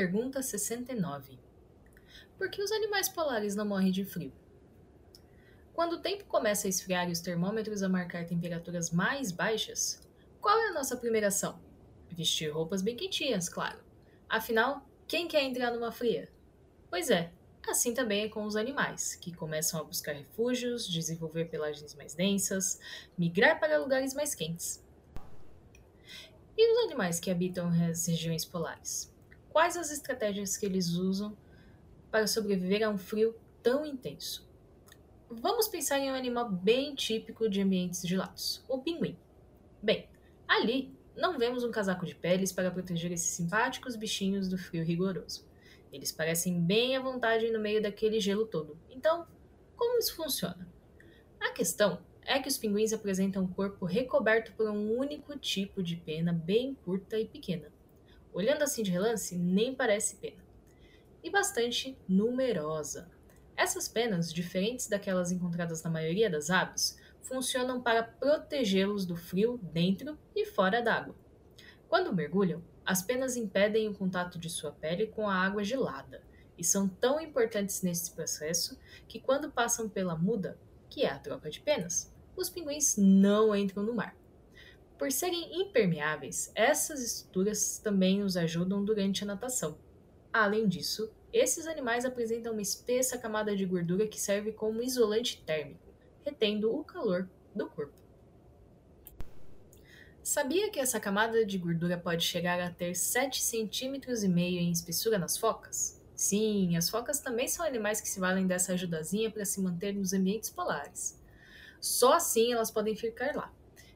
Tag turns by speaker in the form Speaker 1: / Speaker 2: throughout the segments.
Speaker 1: Pergunta 69. Por que os animais polares não morrem de frio? Quando o tempo começa a esfriar e os termômetros a marcar temperaturas mais baixas, qual é a nossa primeira ação? Vestir roupas bem quentinhas, claro. Afinal, quem quer entrar numa fria? Pois é, assim também é com os animais, que começam a buscar refúgios, desenvolver pelagens mais densas, migrar para lugares mais quentes. E os animais que habitam as regiões polares? Quais as estratégias que eles usam para sobreviver a um frio tão intenso? Vamos pensar em um animal bem típico de ambientes gelados, o pinguim. Bem, ali não vemos um casaco de peles para proteger esses simpáticos bichinhos do frio rigoroso. Eles parecem bem à vontade no meio daquele gelo todo. Então, como isso funciona? A questão é que os pinguins apresentam um corpo recoberto por um único tipo de pena bem curta e pequena. Olhando assim de relance, nem parece pena. E bastante numerosa. Essas penas, diferentes daquelas encontradas na maioria das aves, funcionam para protegê-los do frio dentro e fora d'água. Quando mergulham, as penas impedem o contato de sua pele com a água gelada e são tão importantes nesse processo que, quando passam pela muda, que é a troca de penas, os pinguins não entram no mar. Por serem impermeáveis, essas estruturas também nos ajudam durante a natação. Além disso, esses animais apresentam uma espessa camada de gordura que serve como isolante térmico, retendo o calor do corpo. Sabia que essa camada de gordura pode chegar a ter 7,5 cm em espessura nas focas? Sim, as focas também são animais que se valem dessa ajudazinha para se manter nos ambientes polares. Só assim elas podem ficar lá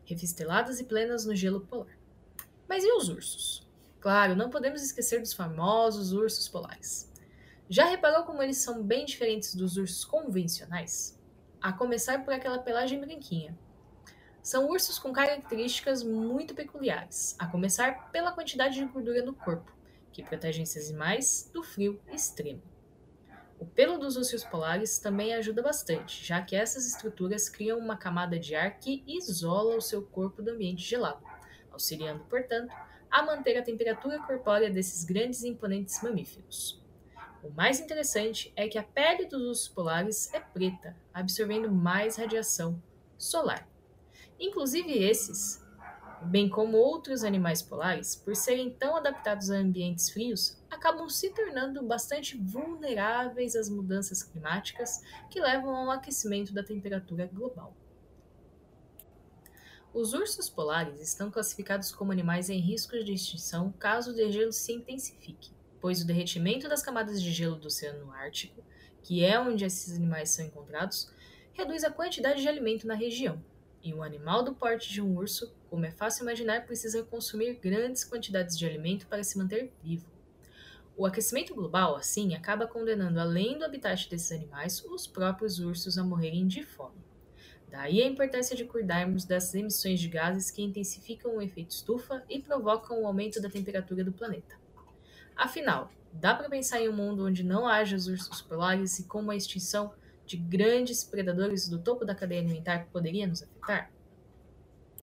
Speaker 1: revisteladas e plenas no gelo polar. Mas e os ursos? Claro, não podemos esquecer dos famosos ursos polares. Já reparou como eles são bem diferentes dos ursos convencionais? A começar por aquela pelagem branquinha. São ursos com características muito peculiares, a começar pela quantidade de gordura no corpo, que protegem esses animais do frio extremo. O pelo dos ursos polares também ajuda bastante, já que essas estruturas criam uma camada de ar que isola o seu corpo do ambiente gelado, auxiliando, portanto, a manter a temperatura corpórea desses grandes e imponentes mamíferos. O mais interessante é que a pele dos ursos polares é preta, absorvendo mais radiação solar. Inclusive esses, bem como outros animais polares, por serem tão adaptados a ambientes frios, acabam se tornando bastante vulneráveis às mudanças climáticas que levam ao aquecimento da temperatura global. Os ursos polares estão classificados como animais em risco de extinção caso o degelo se intensifique, pois o derretimento das camadas de gelo do Oceano Ártico, que é onde esses animais são encontrados, reduz a quantidade de alimento na região, e um animal do porte de um urso, como é fácil imaginar, precisa consumir grandes quantidades de alimento para se manter vivo. O aquecimento global, assim, acaba condenando, além do habitat desses animais, os próprios ursos a morrerem de fome. Daí a importância de cuidarmos das emissões de gases que intensificam o efeito estufa e provocam o aumento da temperatura do planeta. Afinal, dá para pensar em um mundo onde não haja os ursos polares e como a extinção de grandes predadores do topo da cadeia alimentar poderia nos afetar?